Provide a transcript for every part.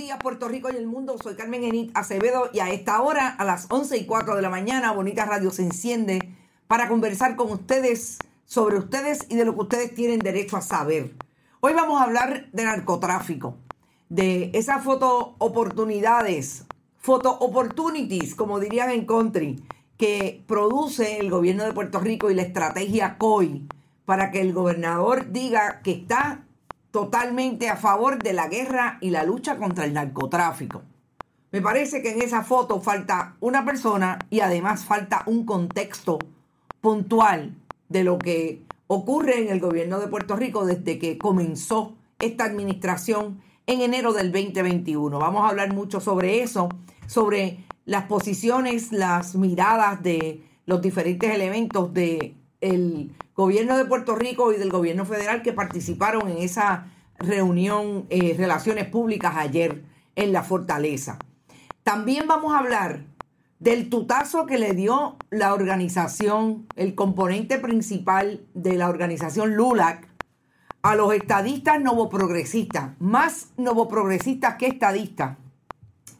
días, Puerto Rico y el mundo. Soy Carmen Enit Acevedo y a esta hora, a las 11 y 4 de la mañana, Bonita Radio se enciende para conversar con ustedes sobre ustedes y de lo que ustedes tienen derecho a saber. Hoy vamos a hablar de narcotráfico, de esas foto oportunidades, foto opportunities, como dirían en country, que produce el gobierno de Puerto Rico y la estrategia COI para que el gobernador diga que está totalmente a favor de la guerra y la lucha contra el narcotráfico. Me parece que en esa foto falta una persona y además falta un contexto puntual de lo que ocurre en el gobierno de Puerto Rico desde que comenzó esta administración en enero del 2021. Vamos a hablar mucho sobre eso, sobre las posiciones, las miradas de los diferentes elementos de el gobierno de Puerto Rico y del gobierno federal que participaron en esa reunión, eh, relaciones públicas ayer en la fortaleza. También vamos a hablar del tutazo que le dio la organización, el componente principal de la organización LULAC, a los estadistas novoprogresistas, más novoprogresistas que estadistas,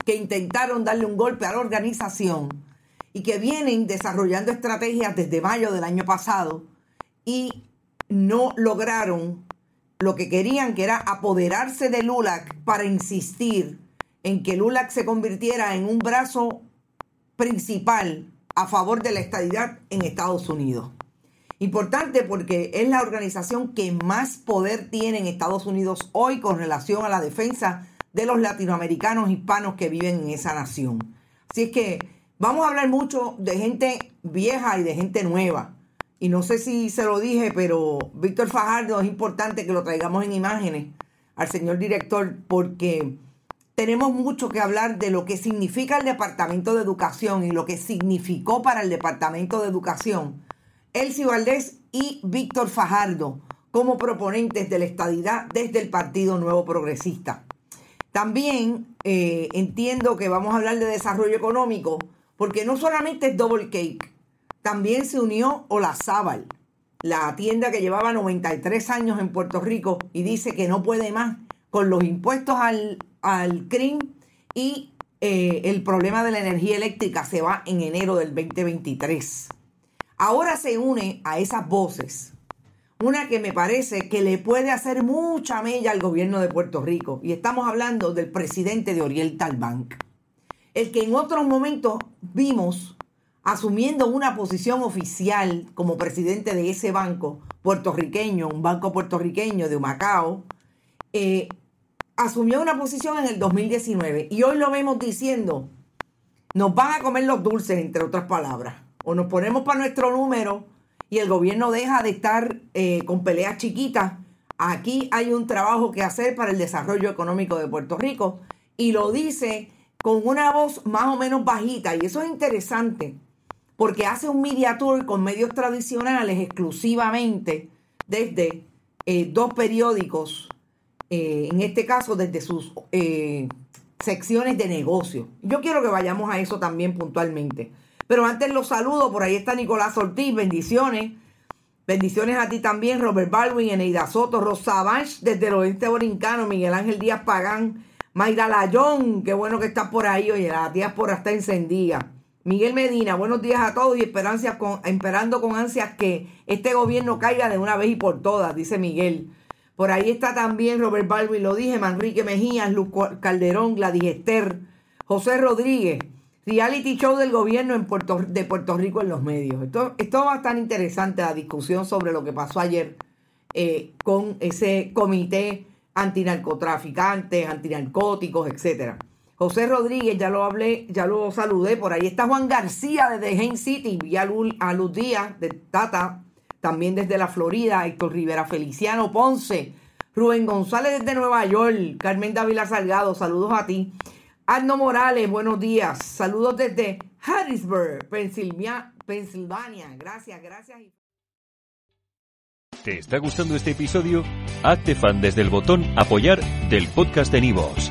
que intentaron darle un golpe a la organización y que vienen desarrollando estrategias desde mayo del año pasado y no lograron lo que querían, que era apoderarse de LULAC para insistir en que LULAC se convirtiera en un brazo principal a favor de la estadidad en Estados Unidos. Importante porque es la organización que más poder tiene en Estados Unidos hoy con relación a la defensa de los latinoamericanos hispanos que viven en esa nación. Así es que Vamos a hablar mucho de gente vieja y de gente nueva. Y no sé si se lo dije, pero Víctor Fajardo es importante que lo traigamos en imágenes al señor director porque tenemos mucho que hablar de lo que significa el Departamento de Educación y lo que significó para el Departamento de Educación Elsie Valdés y Víctor Fajardo como proponentes de la estadidad desde el Partido Nuevo Progresista. También eh, entiendo que vamos a hablar de desarrollo económico porque no solamente es Double Cake, también se unió Olazábal, la tienda que llevaba 93 años en Puerto Rico y dice que no puede más con los impuestos al, al CRIM y eh, el problema de la energía eléctrica se va en enero del 2023. Ahora se une a esas voces una que me parece que le puede hacer mucha mella al gobierno de Puerto Rico. Y estamos hablando del presidente de Oriental Bank el que en otros momentos vimos asumiendo una posición oficial como presidente de ese banco puertorriqueño, un banco puertorriqueño de Macao, eh, asumió una posición en el 2019 y hoy lo vemos diciendo nos van a comer los dulces, entre otras palabras. O nos ponemos para nuestro número y el gobierno deja de estar eh, con peleas chiquitas. Aquí hay un trabajo que hacer para el desarrollo económico de Puerto Rico y lo dice con una voz más o menos bajita y eso es interesante porque hace un media tour con medios tradicionales exclusivamente desde eh, dos periódicos, eh, en este caso desde sus secciones de negocio. Yo quiero que vayamos a eso también puntualmente. Pero antes los saludo, por ahí está Nicolás Ortiz, bendiciones. Bendiciones a ti también, Robert Baldwin, Eneida Soto, Rosa Banch, desde el oeste borincano, Miguel Ángel Díaz Pagán, Mayra Layón, qué bueno que estás por ahí, oye, la diáspora está encendida. Miguel Medina, buenos días a todos y esperanzas con, esperando con ansias que este gobierno caiga de una vez y por todas, dice Miguel. Por ahí está también Robert Baldwin, lo dije, Manrique Mejías, Luz Calderón, Gladys Esther, José Rodríguez, reality show del gobierno en Puerto, de Puerto Rico en los medios. Esto, esto va a estar interesante la discusión sobre lo que pasó ayer eh, con ese comité antinarcotraficantes, antinarcóticos, etcétera. José Rodríguez, ya lo hablé, ya lo saludé. Por ahí está Juan García desde Hain City, y a Luz Díaz de Tata también desde la Florida, Héctor Rivera Feliciano Ponce, Rubén González desde Nueva York, Carmen Dávila Salgado, saludos a ti. Arno Morales, buenos días. Saludos desde Harrisburg, Pensilvania. Gracias, gracias. ¿Te está gustando este episodio? Hazte fan desde el botón apoyar del podcast de Nivos.